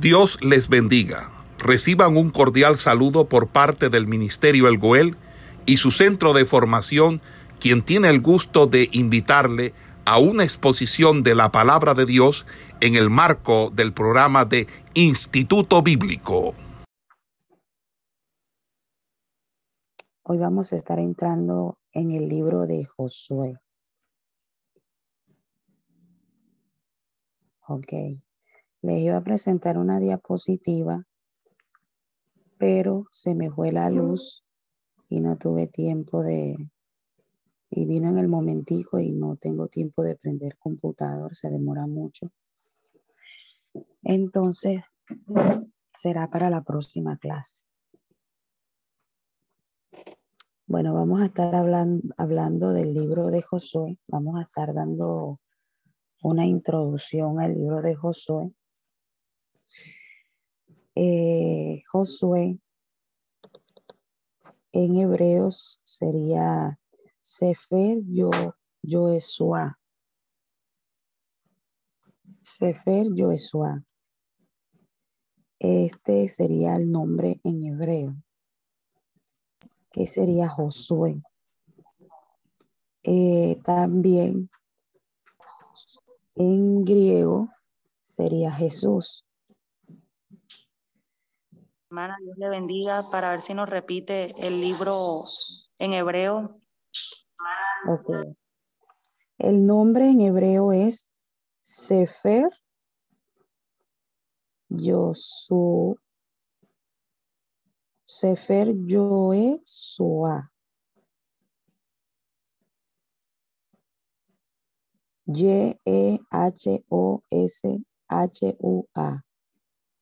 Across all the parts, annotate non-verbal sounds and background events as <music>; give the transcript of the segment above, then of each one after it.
Dios les bendiga. Reciban un cordial saludo por parte del Ministerio El Goel y su centro de formación, quien tiene el gusto de invitarle a una exposición de la palabra de Dios en el marco del programa de Instituto Bíblico. Hoy vamos a estar entrando en el libro de Josué. Ok. Les iba a presentar una diapositiva, pero se me fue la luz y no tuve tiempo de, y vino en el momentico y no tengo tiempo de prender computador, se demora mucho. Entonces, será para la próxima clase. Bueno, vamos a estar hablando, hablando del libro de Josué. Vamos a estar dando una introducción al libro de Josué. Eh, Josué en hebreos sería Sefer Yo, Yoesua. Sefer Yoesua. Este sería el nombre en hebreo, que sería Josué. Eh, también en griego sería Jesús. Dios le bendiga para ver si nos repite el libro en hebreo. El nombre en hebreo es Sefer Yosu. Sefer Yoesua. Y-E-H-O-S-H-U-A.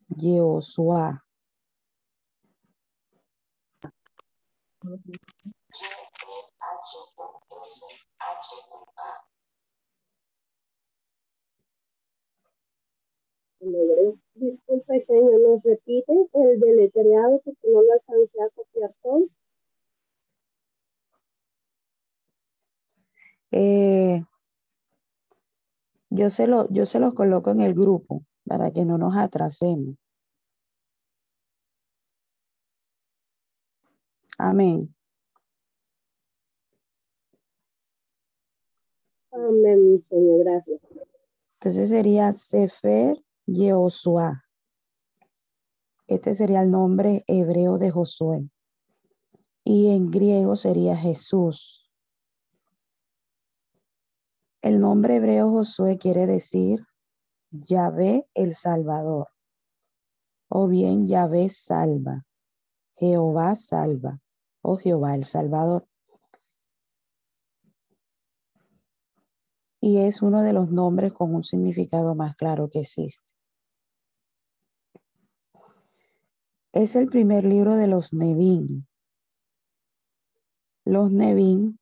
Yeosua. Disculpe, señor, ¿nos repite el deletreado porque no lo alcancé a copiar todo? Eh, yo se, lo, yo se los coloco en el grupo para que no nos atrasemos. Amén. Amén, Señor, gracias. Entonces sería Sefer Yehoshua. Este sería el nombre hebreo de Josué. Y en griego sería Jesús. El nombre hebreo Josué quiere decir Yahvé el Salvador. O bien Yahvé salva. Jehová salva. O Jehová el Salvador. Y es uno de los nombres con un significado más claro que existe. Es el primer libro de los Nevin. Los Nevin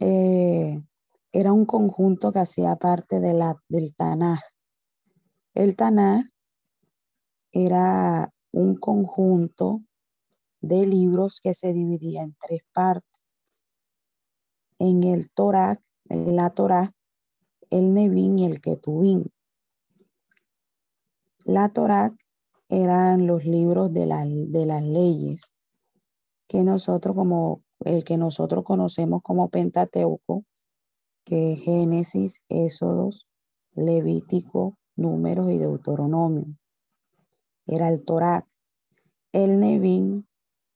eh, era un conjunto que hacía parte de la, del Tanaj. El Tanaj era un conjunto de libros que se dividía en tres partes. En el Torah, en la Torah, el Nevin y el Ketubín. La Torah eran los libros de, de las leyes que nosotros como el que nosotros conocemos como Pentateuco, que es Génesis, Éxodos, Levítico, Números y Deuteronomio. Era el Torah. El Nevin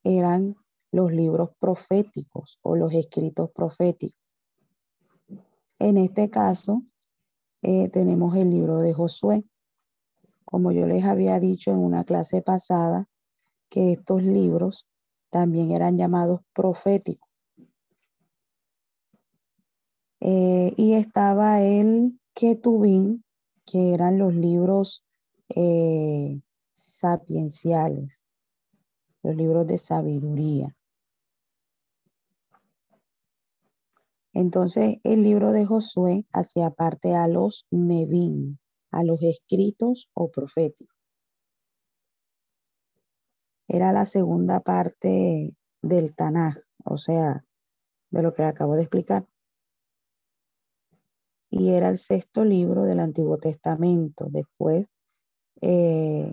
eran los libros proféticos o los escritos proféticos. En este caso, eh, tenemos el libro de Josué, como yo les había dicho en una clase pasada, que estos libros también eran llamados proféticos. Eh, y estaba el Ketubín, que eran los libros eh, sapienciales, los libros de sabiduría. Entonces, el libro de Josué hacía parte a los Nevin, a los escritos o proféticos. Era la segunda parte del Tanaj, o sea, de lo que acabo de explicar. Y era el sexto libro del Antiguo Testamento, después eh,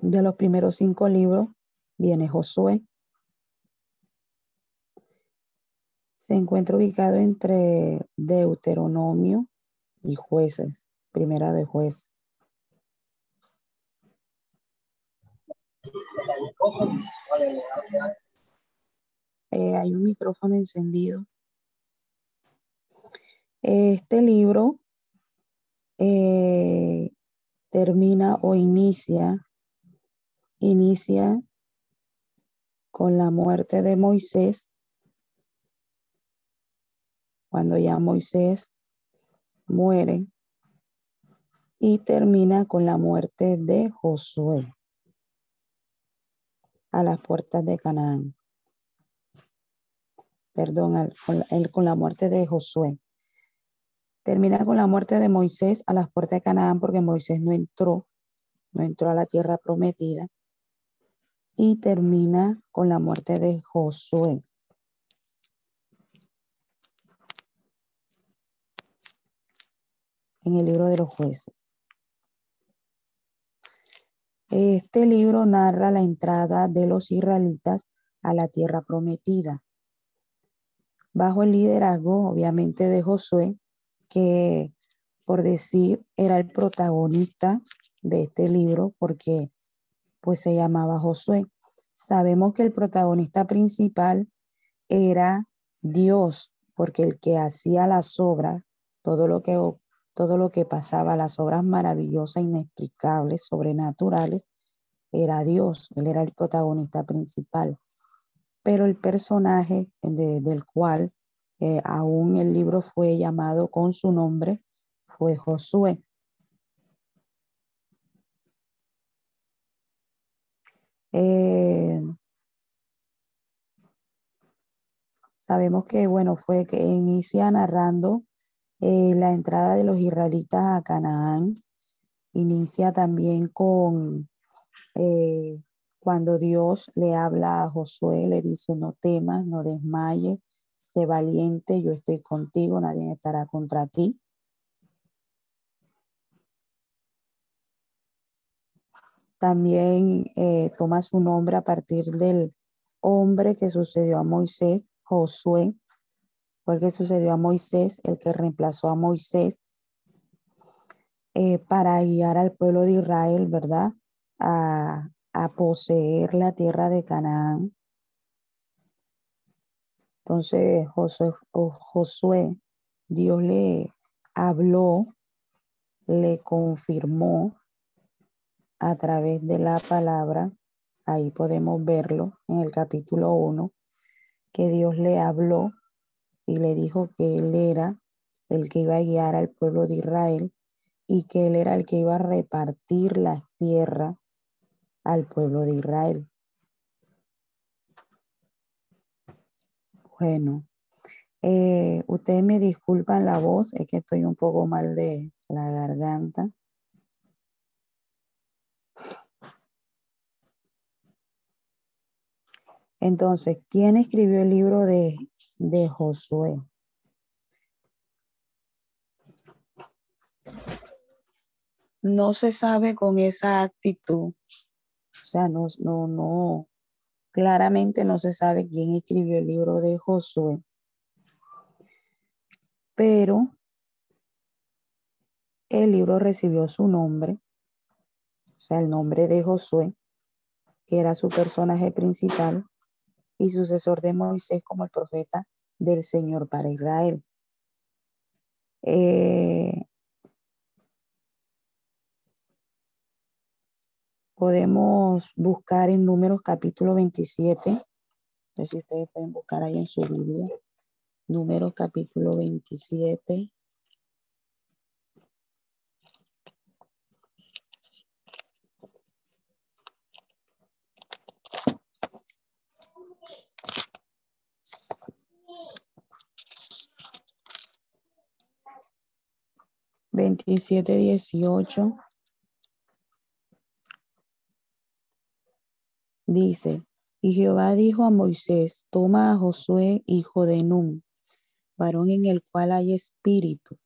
de los primeros cinco libros viene Josué. Se encuentra ubicado entre Deuteronomio y jueces, primera de jueces. Eh, hay un micrófono encendido. Este libro eh, termina o inicia, inicia con la muerte de Moisés, cuando ya Moisés muere, y termina con la muerte de Josué a las puertas de Canaán. Perdón, con, con la muerte de Josué. Termina con la muerte de Moisés a las puertas de Canaán porque Moisés no entró, no entró a la tierra prometida. Y termina con la muerte de Josué. En el libro de los jueces. Este libro narra la entrada de los israelitas a la tierra prometida, bajo el liderazgo, obviamente, de Josué, que por decir era el protagonista de este libro, porque pues se llamaba Josué. Sabemos que el protagonista principal era Dios, porque el que hacía las obras, todo lo que todo lo que pasaba, las obras maravillosas, inexplicables, sobrenaturales, era Dios, él era el protagonista principal. Pero el personaje del cual eh, aún el libro fue llamado con su nombre fue Josué. Eh, sabemos que, bueno, fue que inicia narrando eh, la entrada de los israelitas a Canaán. Inicia también con eh, cuando Dios le habla a Josué, le dice, no temas, no desmayes, sé valiente, yo estoy contigo, nadie estará contra ti. También eh, toma su nombre a partir del hombre que sucedió a Moisés, Josué, fue el que sucedió a Moisés, el que reemplazó a Moisés eh, para guiar al pueblo de Israel, ¿verdad? A, poseer la tierra de Canaán. Entonces Josué, Josué, Dios le habló, le confirmó a través de la palabra, ahí podemos verlo en el capítulo 1, que Dios le habló y le dijo que él era el que iba a guiar al pueblo de Israel y que él era el que iba a repartir la tierra al pueblo de Israel. Bueno, eh, ustedes me disculpan la voz, es que estoy un poco mal de la garganta. Entonces, ¿quién escribió el libro de de Josué. No se sabe con esa actitud, o sea, no, no, no, claramente no se sabe quién escribió el libro de Josué, pero el libro recibió su nombre, o sea, el nombre de Josué, que era su personaje principal, y sucesor de Moisés como el profeta del Señor para Israel. Eh, podemos buscar en Números capítulo 27. No sé si ustedes pueden buscar ahí en su Biblia. Números capítulo 27. 27, 18. Dice, y Jehová dijo a Moisés, toma a Josué, hijo de Nun, varón en el cual hay espíritu,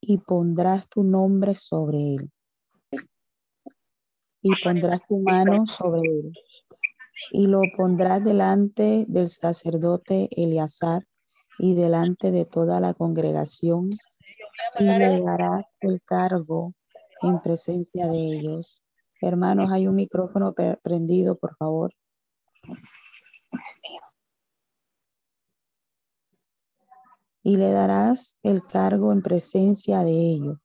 y pondrás tu nombre sobre él. y pondrás tu mano sobre él. Y lo pondrás delante del sacerdote Eleazar y delante de toda la congregación y le darás el cargo en presencia de ellos. Hermanos, hay un micrófono prendido, por favor. Y le darás el cargo en presencia de ellos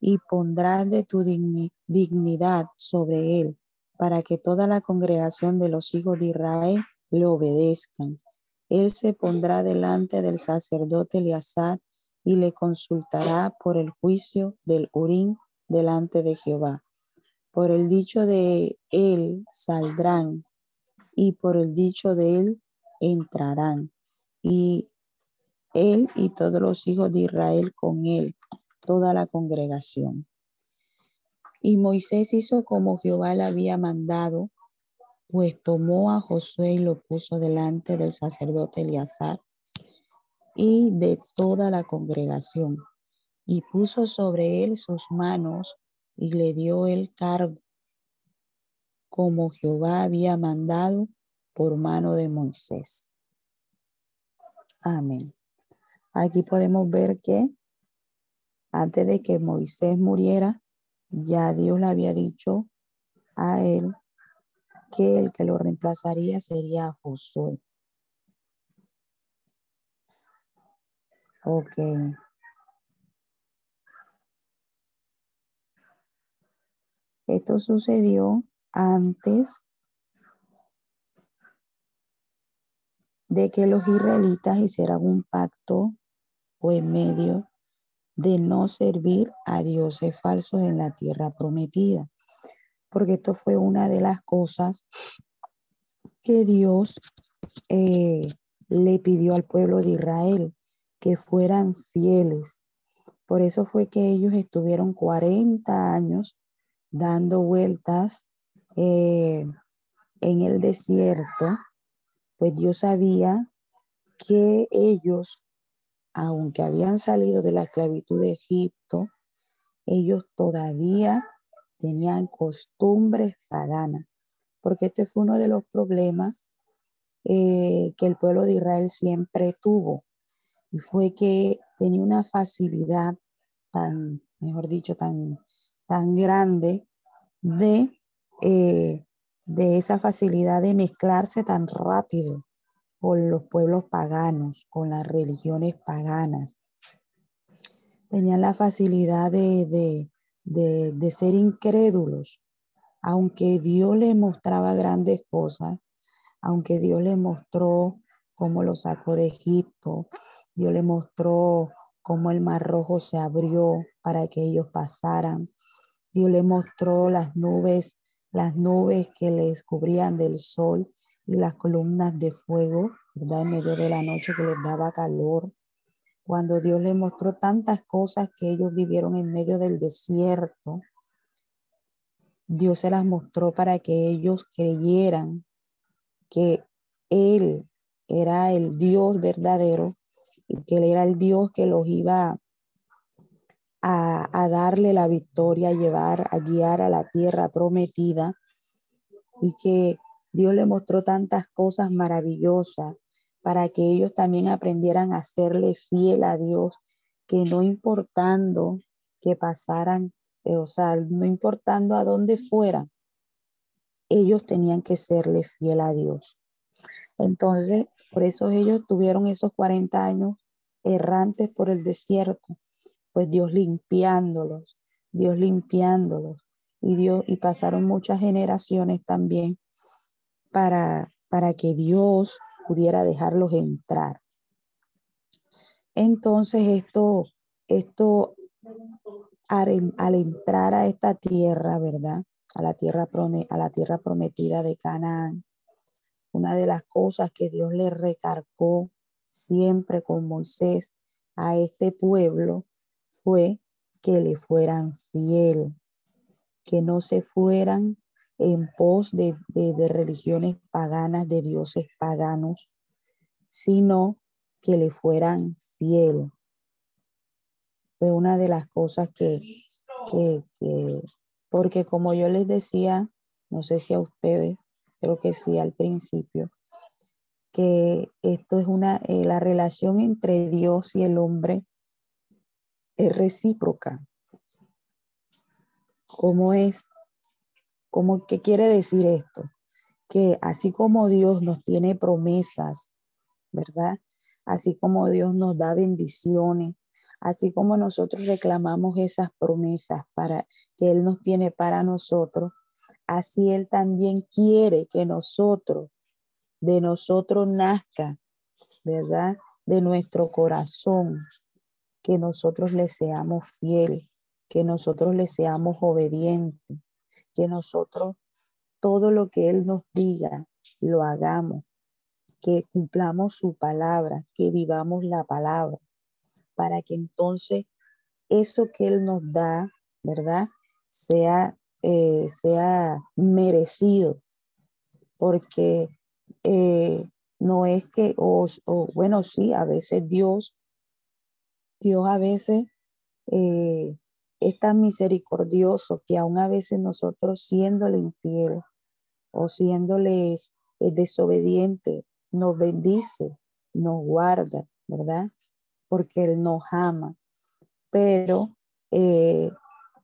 y pondrás de tu dignidad sobre él para que toda la congregación de los hijos de Israel le obedezcan. Él se pondrá delante del sacerdote Eleazar y le consultará por el juicio del Urín delante de Jehová. Por el dicho de él saldrán y por el dicho de él entrarán. Y él y todos los hijos de Israel con él, toda la congregación. Y Moisés hizo como Jehová le había mandado, pues tomó a Josué y lo puso delante del sacerdote Eleazar y de toda la congregación, y puso sobre él sus manos y le dio el cargo, como Jehová había mandado por mano de Moisés. Amén. Aquí podemos ver que antes de que Moisés muriera, ya Dios le había dicho a él que el que lo reemplazaría sería Josué. Ok. Esto sucedió antes de que los israelitas hicieran un pacto o en medio de no servir a dioses falsos en la tierra prometida. Porque esto fue una de las cosas que Dios eh, le pidió al pueblo de Israel, que fueran fieles. Por eso fue que ellos estuvieron 40 años dando vueltas eh, en el desierto, pues Dios sabía que ellos aunque habían salido de la esclavitud de Egipto, ellos todavía tenían costumbres paganas, porque este fue uno de los problemas eh, que el pueblo de Israel siempre tuvo, y fue que tenía una facilidad tan, mejor dicho, tan, tan grande de, eh, de esa facilidad de mezclarse tan rápido con los pueblos paganos, con las religiones paganas. Tenían la facilidad de, ser incrédulos, aunque Dios les mostraba grandes cosas, aunque Dios les mostró cómo los sacó de Egipto, Dios les mostró cómo el mar rojo se abrió para que ellos pasaran. Dios les mostró las nubes, las nubes que les cubrían del sol y las columnas de fuego, ¿verdad? En medio de la noche que les daba calor. Cuando Dios les mostró tantas cosas que ellos vivieron en medio del desierto, Dios se las mostró para que ellos creyeran que Él era el Dios verdadero que Él era el Dios que los iba a, a darle la victoria, a llevar, a guiar a la tierra prometida y que Dios le mostró tantas cosas maravillosas para que ellos también aprendieran a serle fiel a Dios, que no importando que pasaran, eh, o sea, no importando a dónde fueran, ellos tenían que serle fiel a Dios. Entonces, por eso ellos tuvieron esos 40 años errantes por el desierto, pues Dios limpiándolos, Dios limpiándolos, y Dios, y pasaron muchas generaciones también para, para que Dios pudiera dejarlos entrar. Entonces esto, esto al, entrar a esta tierra, ¿verdad? A la tierra, a la tierra prometida de Canaán, una de las cosas que Dios le recargó siempre con Moisés a este pueblo fue que le fueran fiel, que no se fueran en pos de, religiones paganas, de dioses paganos, sino que le fueran fiel. Fue una de las cosas que, que, porque como yo les decía no sé si a ustedes, creo que sí al principio, que esto es una, eh, la relación entre Dios y el hombre es recíproca. ¿Cómo es? ¿Cómo, ¿Qué quiere decir esto? Que así como Dios nos tiene promesas, ¿verdad? Así como Dios nos da bendiciones, así como nosotros reclamamos esas promesas para que Él nos tiene para nosotros, así Él también quiere que nosotros, de nosotros nazca, ¿verdad? De nuestro corazón, que nosotros le seamos fiel, que nosotros le seamos obedientes, que nosotros todo lo que Él nos diga lo hagamos, que cumplamos su palabra, que vivamos la palabra, para que entonces eso que Él nos da, ¿verdad? Sea, eh, sea merecido, porque eh, no es que, o, bueno, sí, a veces Dios, Dios a veces eh, es tan misericordioso que aún a veces nosotros siéndole infiel o siéndoles desobedientes, nos bendice, nos guarda, ¿verdad? Porque Él nos ama. Pero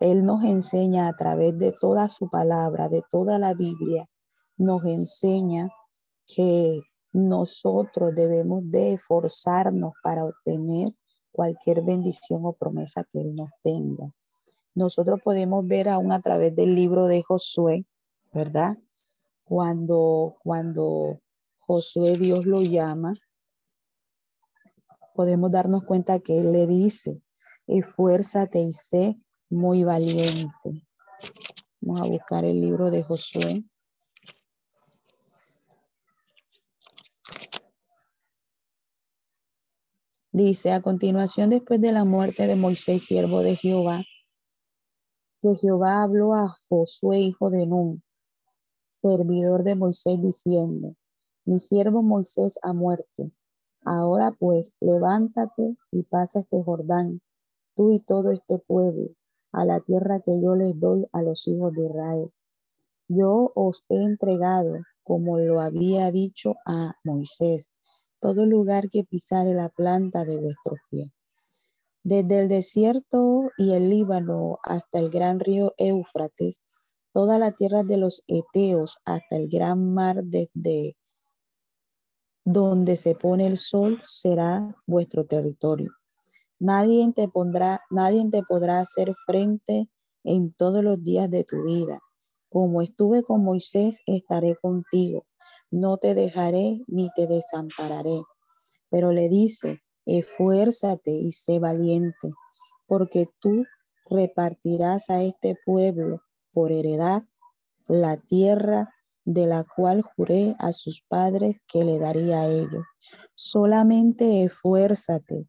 Él nos enseña a través de toda su palabra, de toda la Biblia, nos enseña que nosotros debemos de esforzarnos para obtener cualquier bendición o promesa que Él nos tenga nosotros podemos ver aún a través del libro de Josué, ¿verdad? Cuando, cuando Josué Dios lo llama, podemos darnos cuenta que Él le dice, esfuérzate y sé muy valiente. Vamos a buscar el libro de Josué. Dice, a continuación, después de la muerte de Moisés, siervo de Jehová, que Jehová habló a Josué, hijo de Nun, servidor de Moisés, diciendo, mi siervo Moisés ha muerto. Ahora pues, levántate y pasa este Jordán, tú y todo este pueblo, a la tierra que yo les doy a los hijos de Israel. Yo os he entregado, como lo había dicho a Moisés, todo lugar que pisare la planta de vuestros pies desde el desierto y el Líbano hasta el gran río Éufrates, toda la tierra de los Eteos hasta el gran mar desde donde se pone el sol será vuestro territorio. Nadie te pondrá, nadie te podrá hacer frente en todos los días de tu vida. Como estuve con Moisés, estaré contigo. No te dejaré ni te desampararé. Pero le dice, esfuérzate y sé valiente, porque tú repartirás a este pueblo por heredad la tierra de la cual juré a sus padres que le daría a ellos. Solamente esfuérzate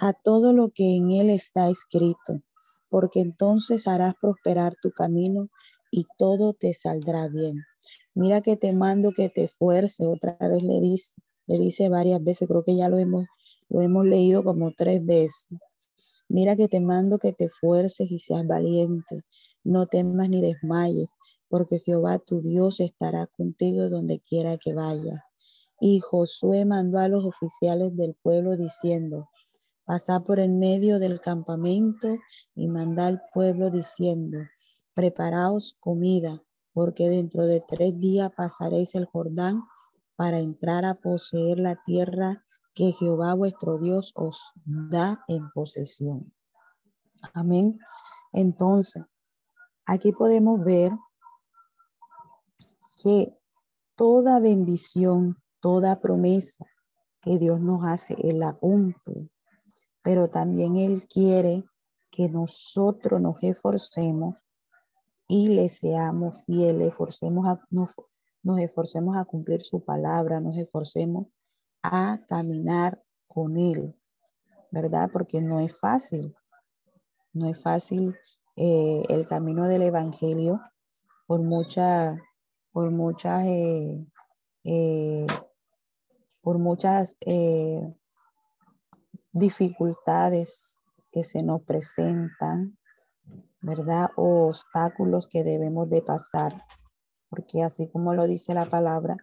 a todo lo que en él está escrito, porque entonces harás prosperar tu camino y todo te saldrá bien. Mira que te mando que te esfuerce, otra vez le dice, le dice varias veces, creo que ya lo hemos lo hemos leído como tres veces. Mira que te mando que te fuerces y seas valiente. No temas ni desmayes, porque Jehová tu Dios estará contigo donde quiera que vayas. Y Josué mandó a los oficiales del pueblo diciendo, pasad por el medio del campamento y manda al pueblo diciendo, preparaos comida, porque dentro de tres días pasaréis el Jordán para entrar a poseer la tierra que Jehová vuestro Dios os da en posesión. Amén. Entonces, aquí podemos ver que toda bendición, toda promesa que Dios nos hace, Él la cumple. Pero también Él quiere que nosotros nos esforcemos y le seamos fieles, esforcemos a, nos, nos esforcemos a cumplir su palabra, nos esforcemos a caminar con Él, ¿verdad? Porque no es fácil, no es fácil eh, el camino del Evangelio por muchas, por muchas, eh, eh, por muchas dificultades que se nos presentan, ¿verdad? O obstáculos que debemos de pasar, porque así como lo dice la palabra,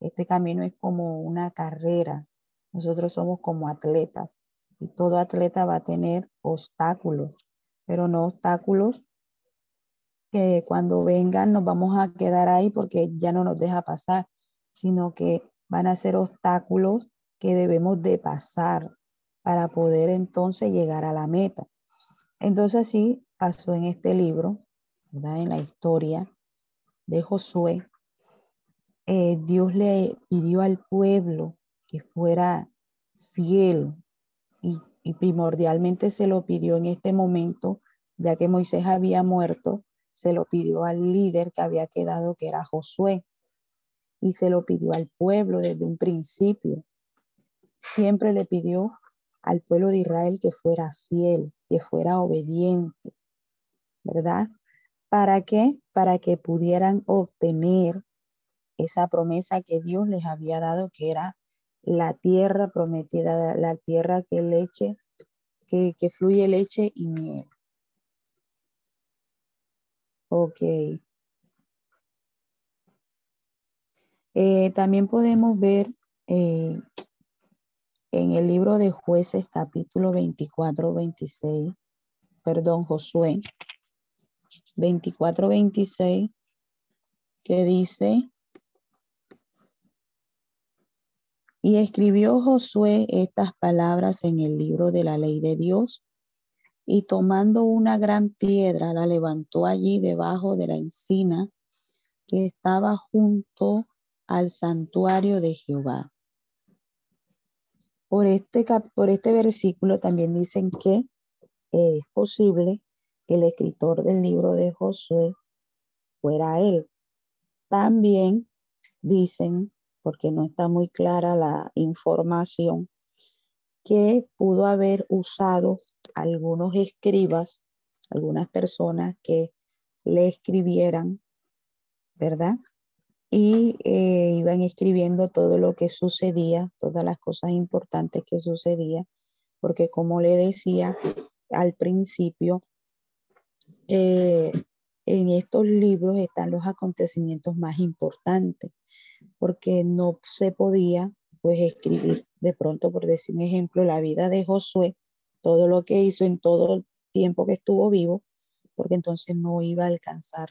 este camino es como una carrera. Nosotros somos como atletas y todo atleta va a tener obstáculos, pero no obstáculos que cuando vengan nos vamos a quedar ahí porque ya no nos deja pasar, sino que van a ser obstáculos que debemos de pasar para poder entonces llegar a la meta. Entonces así pasó en este libro, ¿verdad? En la historia de Josué, eh, Dios le pidió al pueblo que fuera fiel y, primordialmente se lo pidió en este momento, ya que Moisés había muerto, se lo pidió al líder que había quedado, que era Josué, y se lo pidió al pueblo desde un principio. Siempre le pidió al pueblo de Israel que fuera fiel, que fuera obediente, ¿verdad? ¿Para qué? Para que pudieran obtener esa promesa que Dios les había dado, que era la tierra prometida, la tierra que leche, que, fluye leche y miel. Ok. Eh, también podemos ver eh, en el libro de jueces capítulo 24, 26, perdón, Josué 24, 26, que dice, Y escribió Josué estas palabras en el libro de la ley de Dios, y tomando una gran piedra la levantó allí debajo de la encina que estaba junto al santuario de Jehová. Por este, por este versículo también dicen que es posible que el escritor del libro de Josué fuera él. También dicen porque no está muy clara la información, que pudo haber usado algunos escribas, algunas personas que le escribieran, ¿verdad? Y eh, iban escribiendo todo lo que sucedía, todas las cosas importantes que sucedía, porque como le decía al principio, eh, en estos libros están los acontecimientos más importantes porque no se podía pues escribir de pronto, por decir un ejemplo, la vida de Josué, todo lo que hizo en todo el tiempo que estuvo vivo, porque entonces no iba a alcanzar.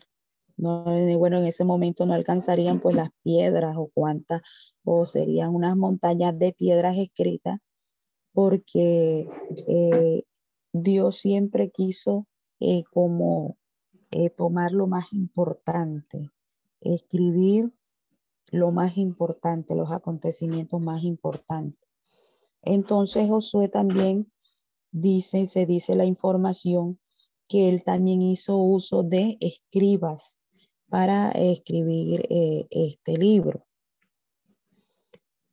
No, eh, bueno, en ese momento no alcanzarían pues las piedras o cuántas, o serían unas montañas de piedras escritas, porque eh, Dios siempre quiso eh, como tomar lo más importante, escribir lo más importante, los acontecimientos más importantes. Entonces Josué también dice, se dice la información que él también hizo uso de escribas para escribir eh, este libro.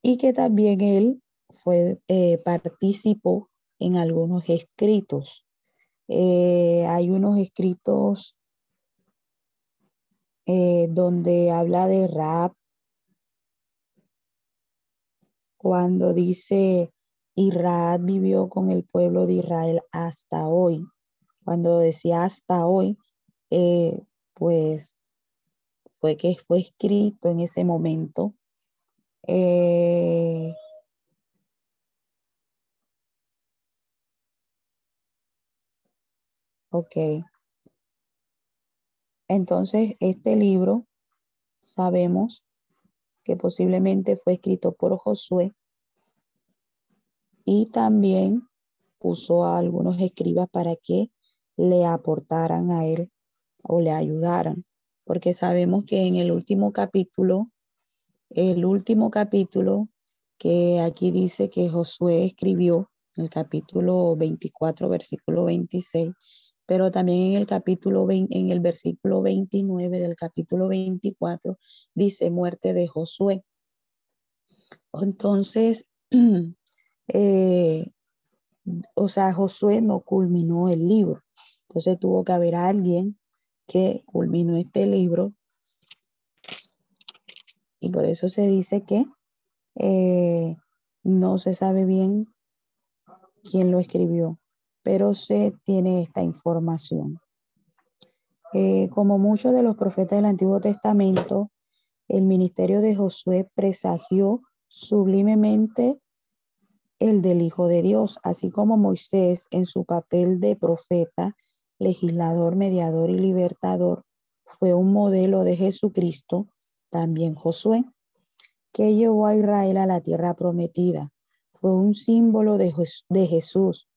Y que también él fue, eh, participó en algunos escritos. Eh, hay unos escritos donde habla de rap, cuando dice Israel vivió con el pueblo de Israel hasta hoy. Cuando decía hasta hoy, pues que fue escrito en ese momento. Eh, ok. Entonces, este libro sabemos que posiblemente fue escrito por Josué y también puso a algunos escribas para que le aportaran a él o le ayudaran, porque sabemos que en el último capítulo, el último capítulo que aquí dice que Josué escribió, el capítulo 24, versículo 26, pero también en el capítulo 20, en el versículo 29 del capítulo 24 dice muerte de Josué. Entonces, <clears throat> eh, o sea, Josué no culminó el libro. Entonces tuvo que haber alguien que culminó este libro. Y por eso se dice que eh, no se sabe bien quién lo escribió, pero se tiene esta información. Eh, como muchos de los profetas del Antiguo Testamento, el ministerio de Josué presagió sublimemente el del Hijo de Dios, así como Moisés en su papel de profeta, legislador, mediador y libertador, fue un modelo de Jesucristo, también Josué, que llevó a Israel a la tierra prometida. Fue un símbolo de, de Jesús,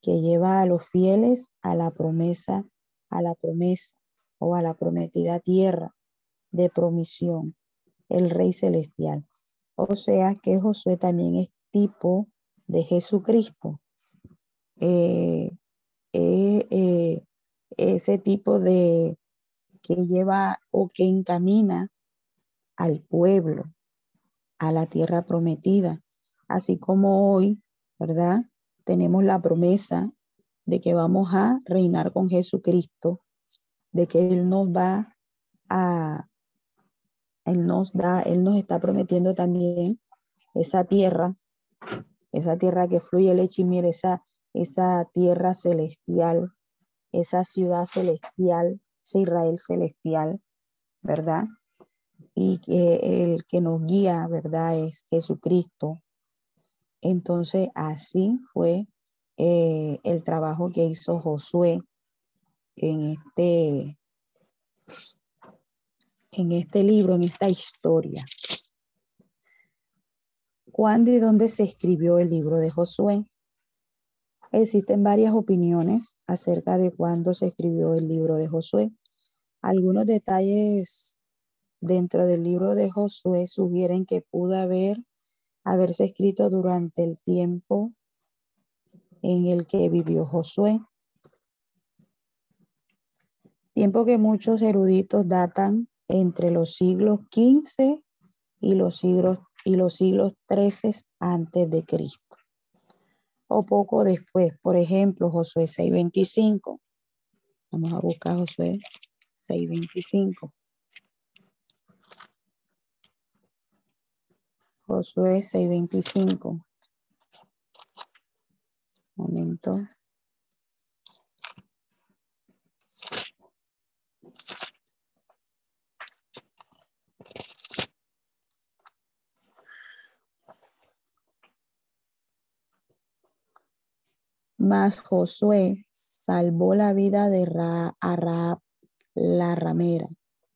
que lleva a los fieles a la promesa, a la promesa o a la prometida tierra de promisión, el Rey Celestial. O sea que Josué también es tipo de Jesucristo. Eh, eh, eh, ese tipo de que lleva o que encamina al pueblo, a la tierra prometida, así como hoy, ¿verdad? Tenemos la promesa de que vamos a reinar con Jesucristo, de que Él nos va a, Él nos da, Él nos está prometiendo también esa tierra esa tierra que fluye leche y miel, esa, esa tierra celestial, esa ciudad celestial, ese Israel celestial, ¿verdad? Y que el que nos guía, ¿verdad? Es Jesucristo. Entonces, así fue eh, el trabajo que hizo Josué en este, en este libro, en esta historia. ¿Cuándo y dónde se escribió el libro de Josué? Existen varias opiniones acerca de cuándo se escribió el libro de Josué. Algunos detalles dentro del libro de Josué sugieren que pudo haber haberse escrito durante el tiempo en el que vivió Josué. Tiempo que muchos eruditos datan entre los siglos XV y los siglos y los siglos 13 antes de Cristo. O poco después, por ejemplo, Josué 6:25. Vamos a buscar Josué 6:25. Josué 6:25. Momento. Mas Josué salvó la vida de Ra la ramera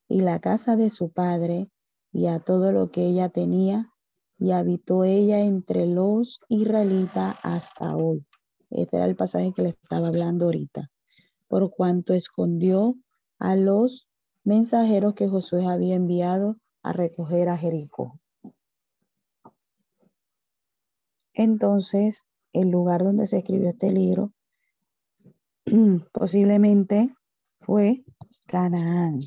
y la casa de su padre y a todo lo que ella tenía y habitó ella entre los israelitas hasta hoy. Este era el pasaje que le estaba hablando ahorita. Por cuanto escondió a los mensajeros que Josué había enviado a recoger a Jericó. Entonces el lugar donde se escribió este libro <clears throat> posiblemente fue Canaán.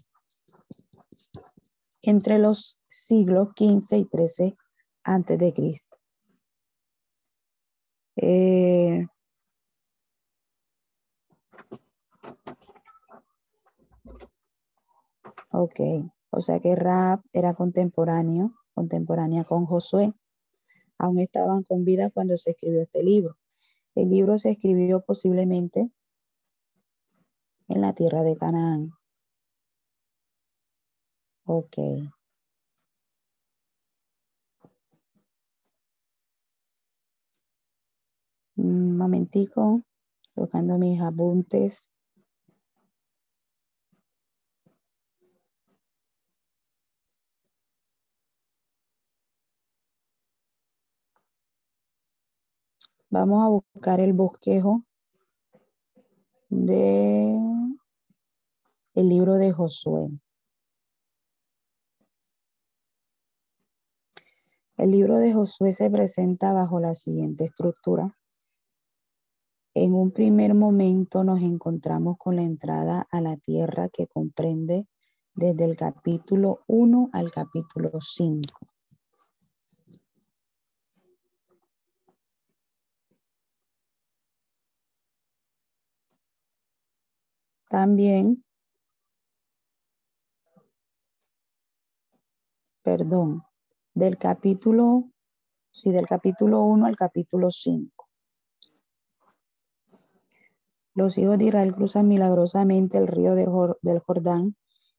Entre los siglos XV y XIII antes de Cristo. Eh, ok, o sea que Rab era contemporáneo, contemporánea con Josué aún estaban con vida cuando se escribió este libro. El libro se escribió posiblemente en la tierra de Canaán. Ok. Un momentico, tocando mis apuntes. Vamos a buscar el bosquejo de el libro de Josué. El libro de Josué se presenta bajo la siguiente estructura. En un primer momento nos encontramos con la entrada a la tierra que comprende desde el capítulo 1 al capítulo 5. También, perdón, del capítulo, sí, del capítulo 1 al capítulo 5. Los hijos de Israel cruzan milagrosamente el río del Jordán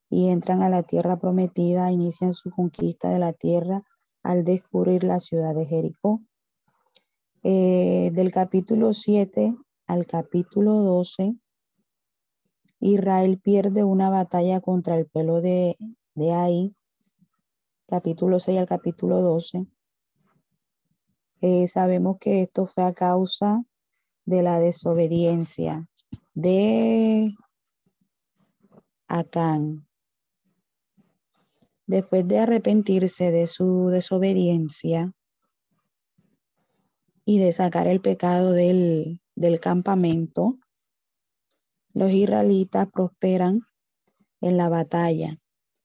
y entran a la tierra prometida, inician su conquista de la tierra al descubrir la ciudad de Jericó. Eh, del capítulo 7 al capítulo 12, Israel pierde una batalla contra el pueblo de, de Ahí, capítulo 6 al capítulo 12. Eh, sabemos que esto fue a causa de la desobediencia de Acán. Después de arrepentirse de su desobediencia y de sacar el pecado del, del campamento, los israelitas prosperan en la batalla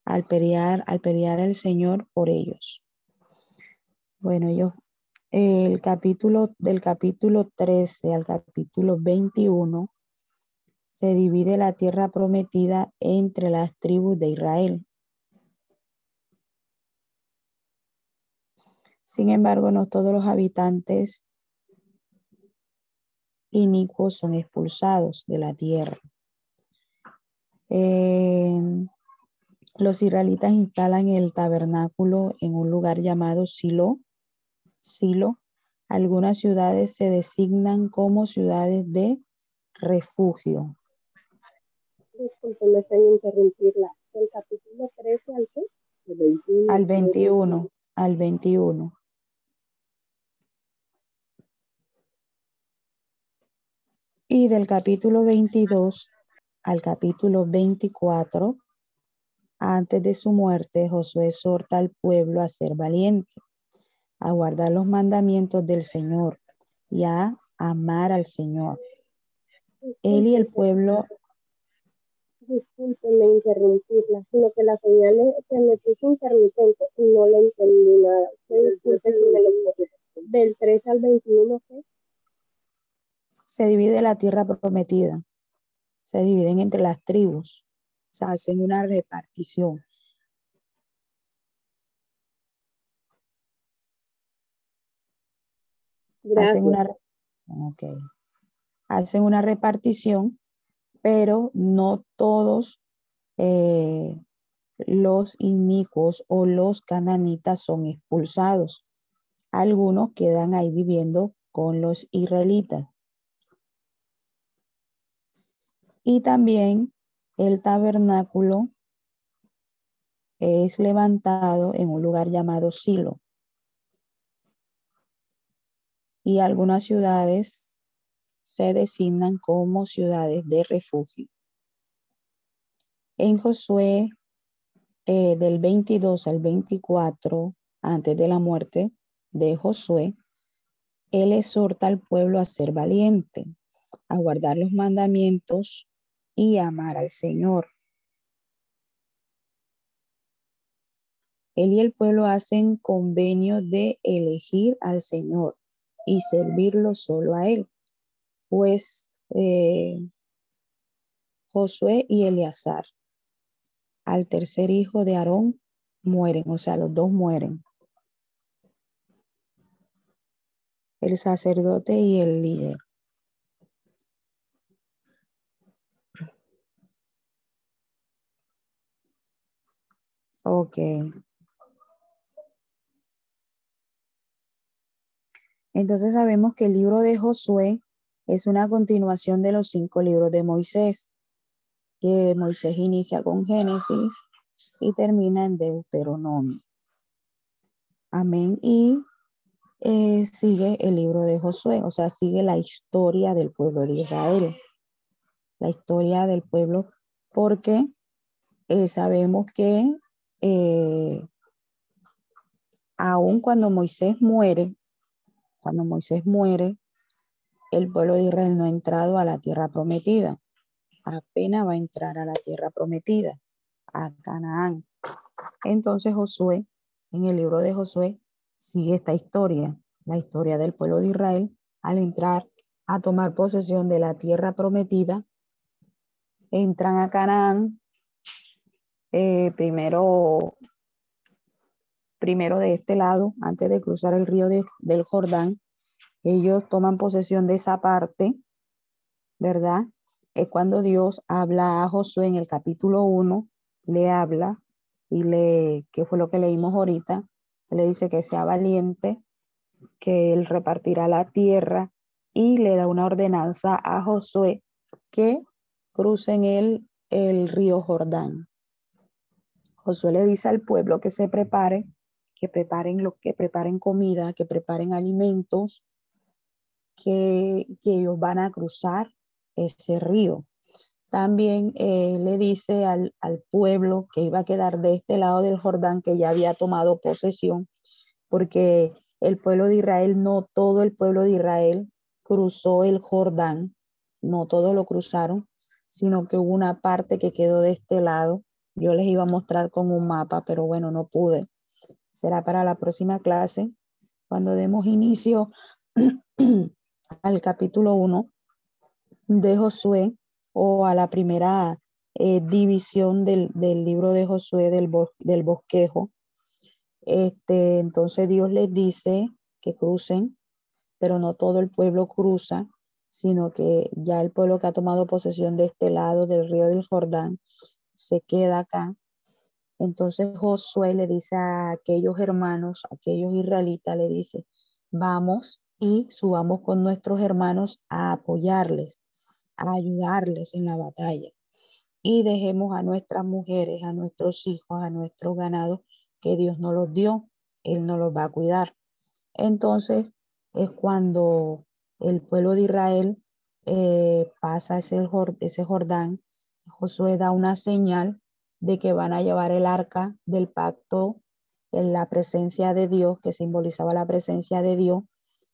al pelear, al pelear el Señor por ellos. Bueno, ellos, el capítulo del capítulo 13 al capítulo 21 se divide la tierra prometida entre las tribus de Israel. Sin embargo, no todos los habitantes inicuos son expulsados de la tierra. Eh, los israelitas instalan el tabernáculo en un lugar llamado Silo. Silo. Algunas ciudades se designan como ciudades de refugio. Disculpenme, sin interrumpirla. El capítulo 13 al qué? Al 21. Al 21. Y del capítulo 22 al capítulo 24, antes de su muerte, Josué exhorta al pueblo a ser valiente, a guardar los mandamientos del Señor y a amar al Señor. Él y el pueblo. Discúlpenme interrumpirla, sino que la señal se me puso intermitente y no le entendí nada. Disculpe si Del 3 al 21, ¿qué? Se divide la tierra prometida, se dividen entre las tribus, o sea, hacen una repartición. Hacen una, okay. hacen una repartición, pero no todos eh, los inicuos o los cananitas son expulsados. Algunos quedan ahí viviendo con los israelitas. Y también el tabernáculo es levantado en un lugar llamado Silo. Y algunas ciudades se designan como ciudades de refugio. En Josué, eh, del 22 al 24, antes de la muerte de Josué, él exhorta al pueblo a ser valiente, a guardar los mandamientos y amar al Señor. Él y el pueblo hacen convenio de elegir al Señor y servirlo solo a Él. Pues eh, Josué y Eleazar, al tercer hijo de Aarón, mueren, o sea, los dos mueren. El sacerdote y el líder. Ok. Entonces sabemos que el libro de Josué es una continuación de los cinco libros de Moisés, que Moisés inicia con Génesis y termina en Deuteronomio. Amén. Y eh, sigue el libro de Josué, o sea, sigue la historia del pueblo de Israel. La historia del pueblo, porque eh, sabemos que eh, aun cuando Moisés muere, cuando Moisés muere, el pueblo de Israel no ha entrado a la tierra prometida. Apenas va a entrar a la tierra prometida, a Canaán. Entonces Josué, en el libro de Josué, sigue esta historia, la historia del pueblo de Israel al entrar a tomar posesión de la tierra prometida. Entran a Canaán, eh, primero, primero de este lado, antes de cruzar el río del Jordán, ellos toman posesión de esa parte, ¿verdad? Es cuando Dios habla a Josué en el capítulo 1, le habla y le, ¿qué fue lo que leímos ahorita? Le dice que sea valiente, que él repartirá la tierra y le da una ordenanza a Josué que crucen el, el río Jordán. Josué le dice al pueblo que se prepare, que preparen lo que preparen comida, que preparen alimentos, que, ellos van a cruzar ese río. También eh, le dice al, al, pueblo que iba a quedar de este lado del Jordán, que ya había tomado posesión, porque el pueblo de Israel, no todo el pueblo de Israel cruzó el Jordán, no todos lo cruzaron, sino que hubo una parte que quedó de este lado. Yo les iba a mostrar con un mapa, pero bueno, no pude. Será para la próxima clase, cuando demos inicio <clears throat> al capítulo 1 de Josué o a la primera eh, división del, libro de Josué del, del bosquejo. Este, entonces Dios les dice que crucen, pero no todo el pueblo cruza, sino que ya el pueblo que ha tomado posesión de este lado del río del Jordán se queda acá. Entonces Josué le dice a aquellos hermanos, a aquellos israelitas, le dice, vamos y subamos con nuestros hermanos a apoyarles, a ayudarles en la batalla. Y dejemos a nuestras mujeres, a nuestros hijos, a nuestros ganados, que Dios nos los dio, Él nos los va a cuidar. Entonces es cuando el pueblo de Israel eh, pasa ese, ese Jordán, Josué da una señal de que van a llevar el arca del pacto en la presencia de Dios, que simbolizaba la presencia de Dios,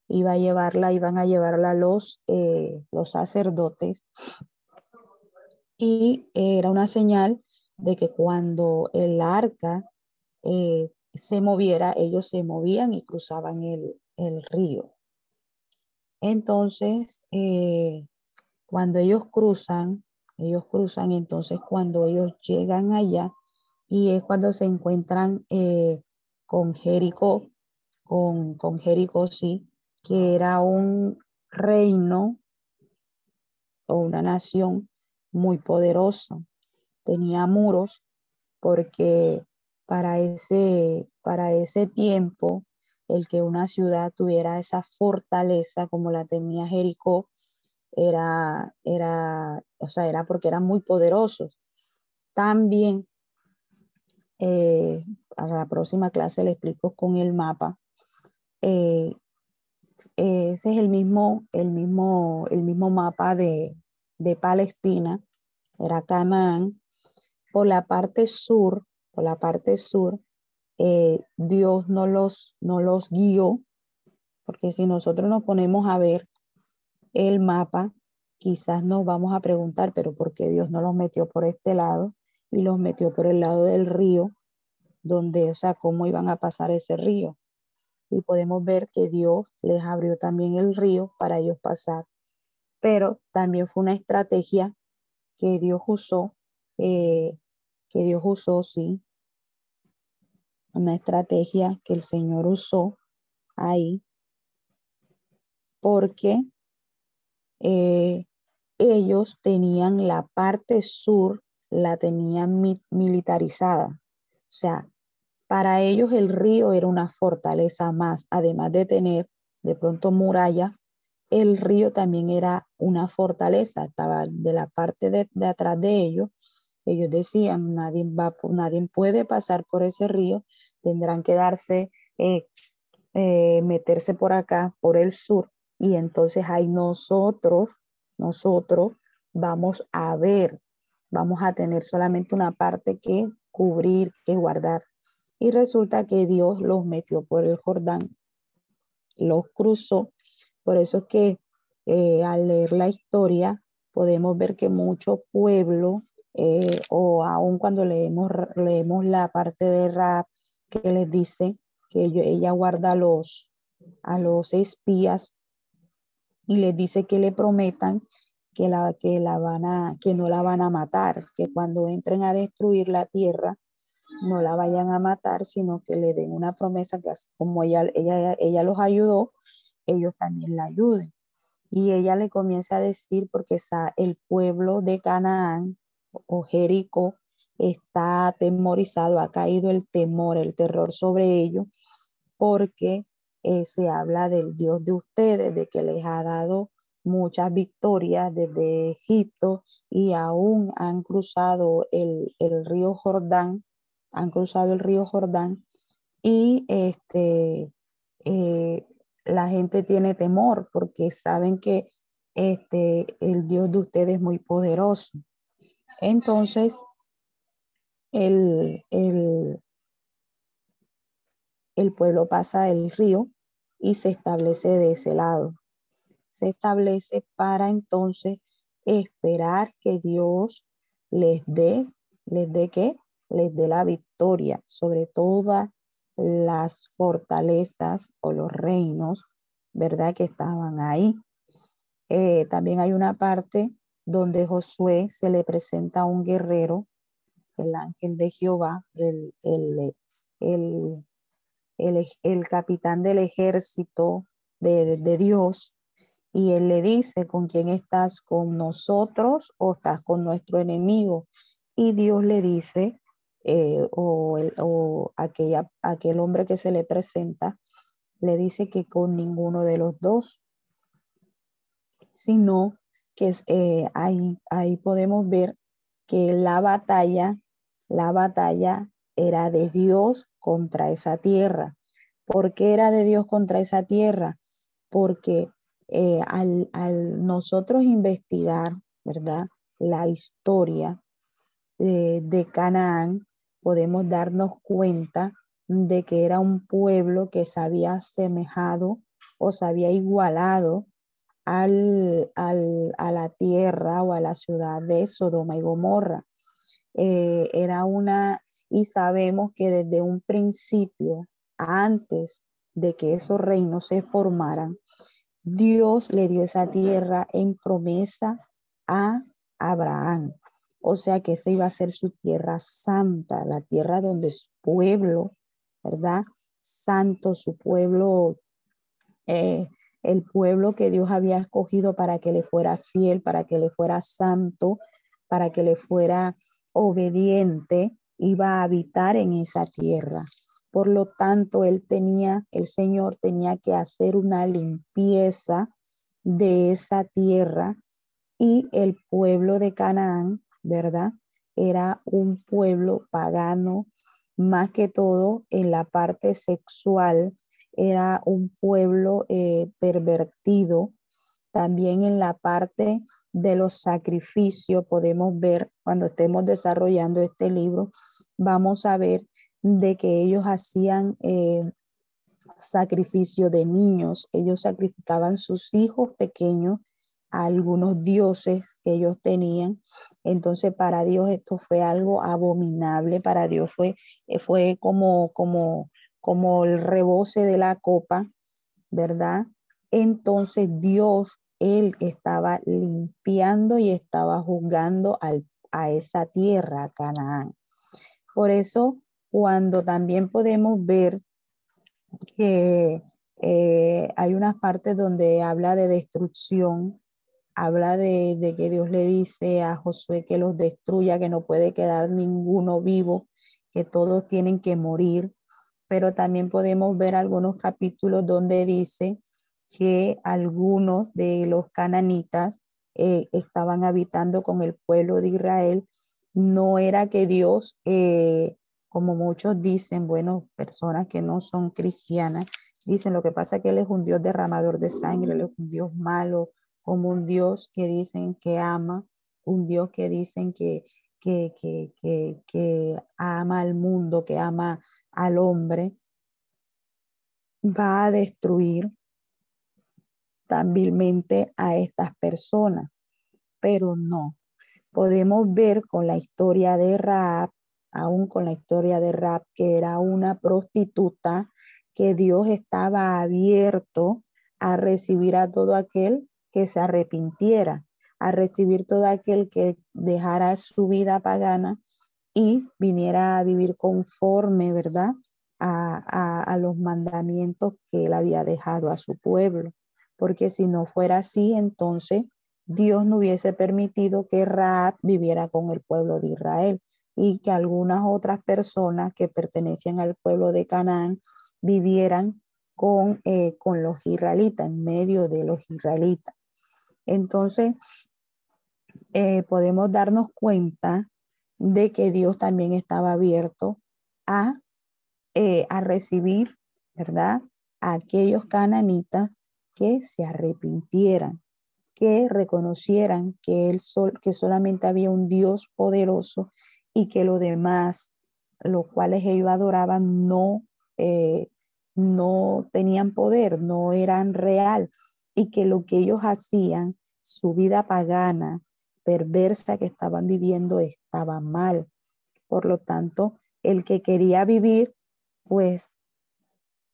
iba a llevarla, iban a llevarla los, eh, los sacerdotes. Y era una señal de que cuando el arca eh, se moviera, ellos se movían y cruzaban el, río. Entonces, eh, cuando ellos cruzan, ellos cruzan, entonces cuando ellos llegan allá, y es cuando se encuentran con Jericó, con, con Jericó, sí, que era un reino o una nación muy poderosa. Tenía muros porque para ese, para ese tiempo el que una ciudad tuviera esa fortaleza como la tenía Jericó era, era, o sea, era porque eran muy poderosos. También, eh, a la próxima clase le explico con el mapa, eh, ese es el mismo, el mismo, el mismo mapa de, Palestina, era Canaán. Por la parte sur, por la parte sur, eh, Dios no los, no los guió, porque si nosotros nos ponemos a ver el mapa, quizás nos vamos a preguntar, pero ¿por qué Dios no los metió por este lado y los metió por el lado del río, donde, o sea, cómo iban a pasar ese río? y podemos ver que Dios les abrió también el río para ellos pasar. Pero también fue una estrategia que Dios usó, eh, que Dios usó, sí, una estrategia que el Señor usó ahí, porque eh, ellos tenían la parte sur, la tenían militarizada. O sea, para ellos el río era una fortaleza más, además de tener de pronto murallas, el río también era una fortaleza, estaba de la parte de, atrás de ellos. Ellos decían, nadie, va, nadie puede pasar por ese río, tendrán que darse, eh, eh, meterse por acá, por el sur, y entonces ahí nosotros, nosotros vamos a ver, vamos a tener solamente una parte que cubrir, que guardar. Y resulta que Dios los metió por el Jordán, los cruzó. Por eso es que eh, al leer la historia, podemos ver que muchos pueblos, eh, o aún cuando leemos, leemos la parte de rap que les dice que ella guarda los, a los espías y les dice que le prometan que, la, que, la van a, que no la van a matar, que cuando entren a destruir la tierra no la vayan a matar, sino que le den una promesa que así como ella, ella, ella los ayudó, ellos también la ayuden. Y ella le comienza a decir, porque el pueblo de Canaán o Jericó está atemorizado, ha caído el temor, el terror sobre ellos, porque eh, se habla del Dios de ustedes, de que les ha dado muchas victorias desde Egipto y aún han cruzado el, el río Jordán, han cruzado el río Jordán y este, eh, la gente tiene temor porque saben que este, el Dios de ustedes es muy poderoso. Entonces, el, el, el pueblo pasa el río y se establece de ese lado se establece para entonces esperar que Dios les dé, les dé qué? Les dé la victoria sobre todas las fortalezas o los reinos, ¿verdad? Que estaban ahí. Eh, también hay una parte donde Josué se le presenta a un guerrero, el ángel de Jehová, el, el, el, el capitán del ejército de, Dios, y él le dice, ¿con quién estás? ¿Con nosotros o estás con nuestro enemigo? Y Dios le dice, eh, o, el, aquel hombre que se le presenta, le dice que con ninguno de los dos, sino que eh, ahí, ahí podemos ver que la batalla, la batalla era de Dios contra esa tierra. ¿Por qué era de Dios contra esa tierra? Porque eh, al, nosotros investigar, ¿verdad? La historia de, Canaán, podemos darnos cuenta de que era un pueblo que se había asemejado o se había igualado al, a la tierra o a la ciudad de Sodoma y Gomorra. Eh, era una, y sabemos que desde un principio, antes de que esos reinos se formaran, Dios le dio esa tierra en promesa a Abraham. O sea que esa iba a ser su tierra santa, la tierra donde su pueblo, ¿verdad? Santo, su pueblo, eh, el pueblo que Dios había escogido para que le fuera fiel, para que le fuera santo, para que le fuera obediente, iba a habitar en esa tierra. Por lo tanto, él tenía, el Señor tenía que hacer una limpieza de esa tierra y el pueblo de Canaán, ¿verdad? Era un pueblo pagano, más que todo en la parte sexual, era un pueblo eh, pervertido. También en la parte de los sacrificios podemos ver, cuando estemos desarrollando este libro, vamos a ver de que ellos hacían eh, sacrificio de niños, ellos sacrificaban sus hijos pequeños a algunos dioses que ellos tenían. Entonces para Dios esto fue algo abominable, para Dios fue, eh, fue como, como, como el rebose de la copa, ¿verdad? Entonces Dios, Él estaba limpiando y estaba juzgando a esa tierra, Canaán. Por eso cuando también podemos ver que eh, hay unas partes donde habla de destrucción, habla de, que Dios le dice a Josué que los destruya, que no puede quedar ninguno vivo, que todos tienen que morir, pero también podemos ver algunos capítulos donde dice que algunos de los cananitas eh, estaban habitando con el pueblo de Israel. No era que Dios eh, como muchos dicen, bueno, personas que no son cristianas, dicen lo que pasa es que Él es un Dios derramador de sangre, Él es un Dios malo, como un Dios que dicen que ama, un Dios que dicen que, que, que, que ama al mundo, que ama al hombre, va a destruir tan vilmente a estas personas, pero no. Podemos ver con la historia de Raab, aún con la historia de Raab, que era una prostituta, que Dios estaba abierto a recibir a todo aquel que se arrepintiera, a recibir todo aquel que dejara su vida pagana y viniera a vivir conforme, ¿verdad? A, los mandamientos que él había dejado a su pueblo. Porque si no fuera así, entonces Dios no hubiese permitido que Raab viviera con el pueblo de Israel y que algunas otras personas que pertenecían al pueblo de Canaán vivieran con, eh, con los israelitas, en medio de los israelitas. Entonces, eh, podemos darnos cuenta de que Dios también estaba abierto a, eh, a recibir, ¿verdad? A aquellos cananitas que se arrepintieran, que reconocieran que, el sol, que solamente había un Dios poderoso y que lo demás, los cuales ellos adoraban, no, eh, no tenían poder, no eran real y que lo que ellos hacían, su vida pagana, perversa que estaban viviendo, estaba mal. Por lo tanto, el que quería vivir, pues,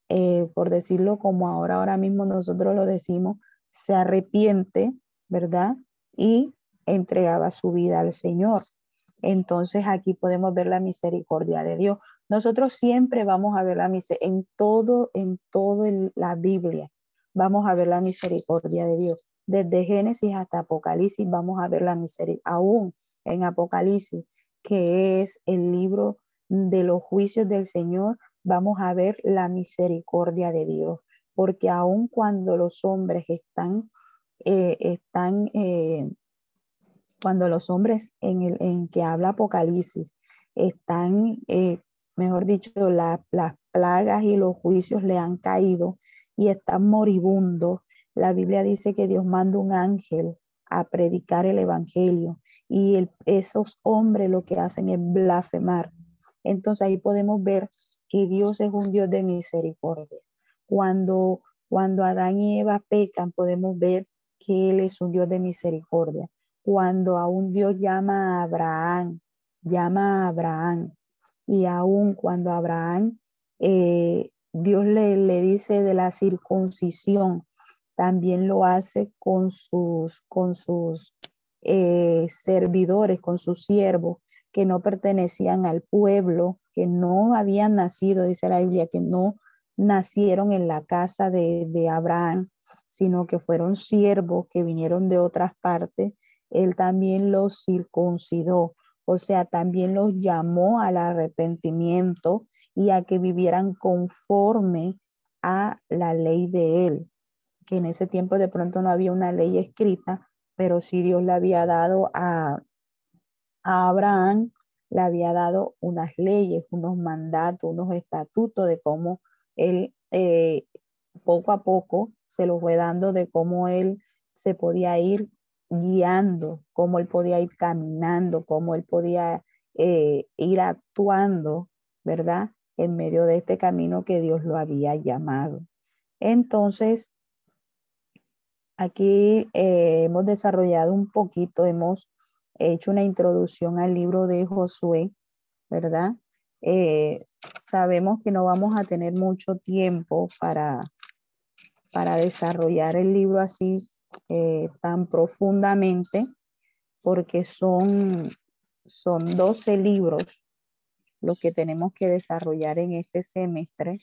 eh, por decirlo como ahora, ahora mismo nosotros lo decimos, se arrepiente, ¿verdad? Y entregaba su vida al Señor. Entonces aquí podemos ver la misericordia de Dios. Nosotros siempre vamos a ver la misericordia en todo, en todo la Biblia. Vamos a ver la misericordia de Dios. Desde Génesis hasta Apocalipsis vamos a ver la misericordia. Aún en Apocalipsis, que es el libro de los juicios del Señor, vamos a ver la misericordia de Dios. Porque aún cuando los hombres están, eh, están eh, cuando los hombres en, el, en que habla Apocalipsis están, eh, mejor dicho, las plagas y los juicios le han caído y están moribundos, la Biblia dice que Dios manda un ángel a predicar el evangelio y esos hombres lo que hacen es blasfemar. Entonces ahí podemos ver que Dios es un Dios de misericordia. Cuando, cuando Adán y Eva pecan, podemos ver que Él es un Dios de misericordia. Cuando aún Dios llama a Abraham, llama a Abraham, y aún cuando Abraham, eh, Dios le, le dice de la circuncisión, también lo hace con sus, con sus eh, servidores, con sus siervos que no pertenecían al pueblo, que no habían nacido, dice la Biblia, que no nacieron en la casa de, de Abraham, sino que fueron siervos que vinieron de otras partes él también los circuncidó, o sea, también los llamó al arrepentimiento y a que vivieran conforme a la ley de él, que en ese tiempo de pronto no había una ley escrita, pero sí Dios le había dado a, Abraham, le había dado unas leyes, unos mandatos, unos estatutos de cómo él eh, poco a poco se los fue dando de cómo él se podía ir guiando, cómo él podía ir caminando, cómo él podía eh, ir actuando, ¿verdad? En medio de este camino que Dios lo había llamado. Entonces, aquí eh, hemos desarrollado un poquito, hemos hecho una introducción al libro de Josué, ¿verdad? Eh, sabemos que no vamos a tener mucho tiempo para, para desarrollar el libro así eh, tan profundamente porque son, son 12 libros los que tenemos que desarrollar en este semestre,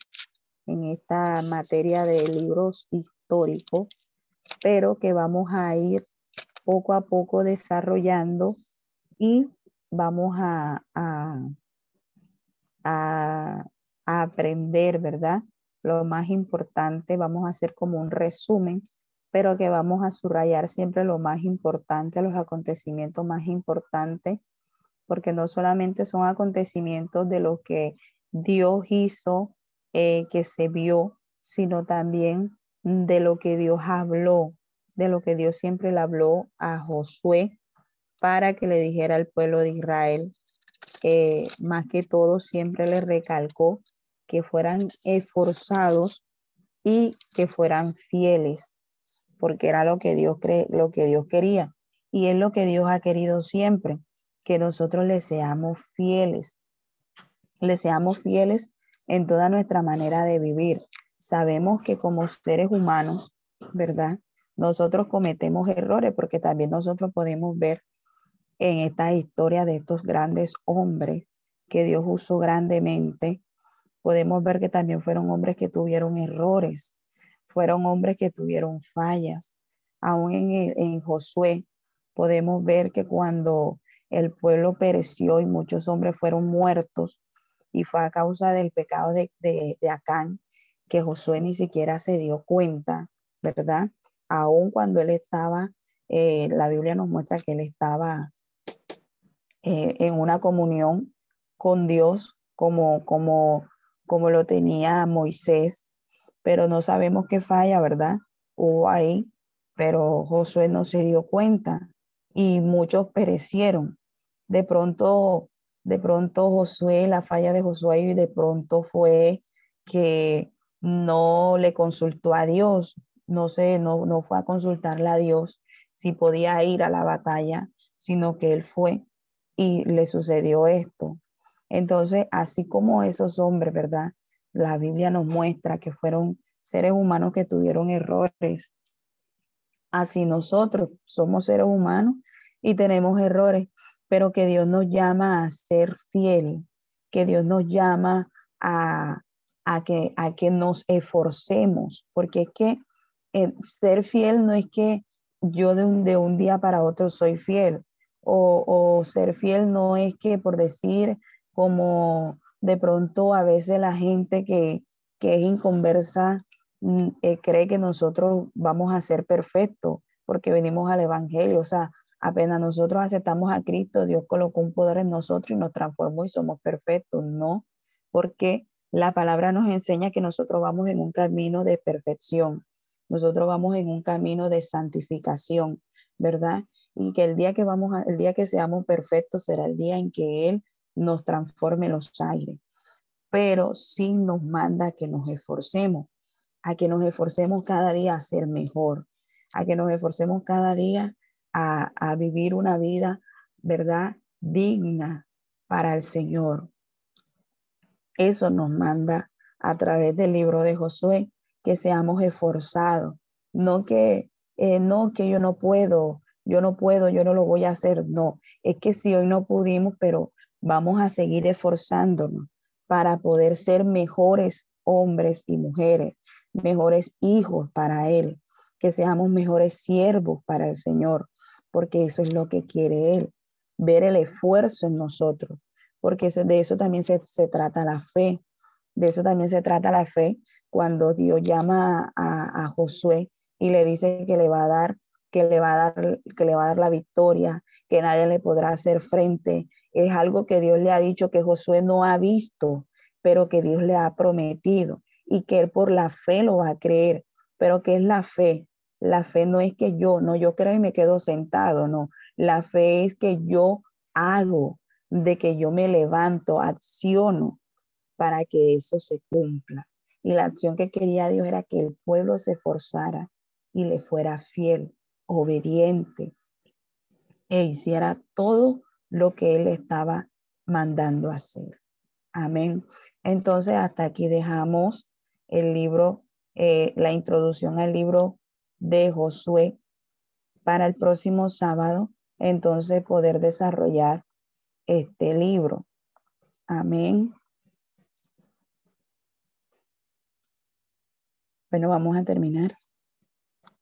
en esta materia de libros históricos, pero que vamos a ir poco a poco desarrollando y vamos a, a, a, aprender, ¿verdad? Lo más importante, vamos a hacer como un resumen pero que vamos a subrayar siempre lo más importante, los acontecimientos más importantes, porque no solamente son acontecimientos de lo que Dios hizo, eh, que se vio, sino también de lo que Dios habló, de lo que Dios siempre le habló a Josué para que le dijera al pueblo de Israel, eh, más que todo siempre le recalcó que fueran esforzados y que fueran fieles porque era lo que Dios cree, lo que Dios quería y es lo que Dios ha querido siempre, que nosotros le seamos fieles, le seamos fieles en toda nuestra manera de vivir. Sabemos que como seres humanos, ¿verdad? Nosotros cometemos errores porque también nosotros podemos ver en esta historia de estos grandes hombres que Dios usó grandemente, podemos ver que también fueron hombres que tuvieron errores, fueron hombres que tuvieron fallas. Aún en, en Josué podemos ver que cuando el pueblo pereció y muchos hombres fueron muertos, y fue a causa del pecado de, de, de Acán que Josué ni siquiera se dio cuenta, ¿verdad? Aún cuando él estaba, eh, la Biblia nos muestra que él estaba eh, en una comunión con Dios como, como, como lo tenía Moisés, pero no sabemos qué falla, ¿verdad? Hubo ahí, pero Josué no se dio cuenta y muchos perecieron. De pronto, de pronto Josué, la falla de Josué, y de pronto fue que no le consultó a Dios, no sé, no, no fue a consultarle a Dios si podía ir a la batalla, sino que él fue y le sucedió esto. Entonces, así como esos hombres, ¿verdad? La Biblia nos muestra que fueron seres humanos que tuvieron errores. Así nosotros somos seres humanos y tenemos errores, pero que Dios nos llama a ser fiel, que Dios nos llama a, que, a que nos esforcemos, porque es que eh, ser fiel no es que yo de un, de un día para otro soy fiel, o, ser fiel no es que por decir como de pronto a veces la gente que, es inconversa mm, eh, cree que nosotros vamos a ser perfectos porque venimos al Evangelio. O sea, apenas nosotros aceptamos a Cristo, Dios colocó un poder en nosotros y nos transformó y somos perfectos. No, porque la palabra nos enseña que nosotros vamos en un camino de perfección. Nosotros vamos en un camino de santificación. ¿Verdad? Y que el día que vamos el día que seamos perfectos será el día en que Él nos transforme los aires. Pero sí nos manda a que nos esforcemos, a que nos esforcemos cada día a ser mejor, a que nos esforcemos cada día a, a vivir una vida, ¿verdad? Digna para el Señor. Eso nos manda a través del libro de Josué, que seamos esforzados, no que eh, no, que yo no puedo, yo no puedo, yo no lo voy a hacer. No, es que si hoy no pudimos, pero vamos a seguir esforzándonos para poder ser mejores hombres y mujeres, mejores hijos para Él, que seamos mejores siervos para el Señor, porque eso es lo que quiere Él, ver el esfuerzo en nosotros, porque de eso también se, trata la fe, de eso también se trata la fe cuando Dios llama a, a Josué y le dice que le va a dar, que le va a dar, que le va a dar la victoria, que nadie le podrá hacer frente. Es algo que Dios le ha dicho que Josué no ha visto, pero que Dios le ha prometido y que él por la fe lo va a creer. Pero ¿qué es la fe? La fe no es que yo, no, yo creo y me quedo sentado, no. La fe es que yo hago, de que yo me levanto, acciono para que eso se cumpla. Y la acción que quería Dios era que el pueblo se esforzara y le fuera fiel, obediente e hiciera todo lo que él estaba mandando hacer. Amén. Entonces, hasta aquí dejamos el libro, eh, la introducción al libro de Josué para el próximo sábado, entonces poder desarrollar este libro. Amén. Bueno, vamos a terminar.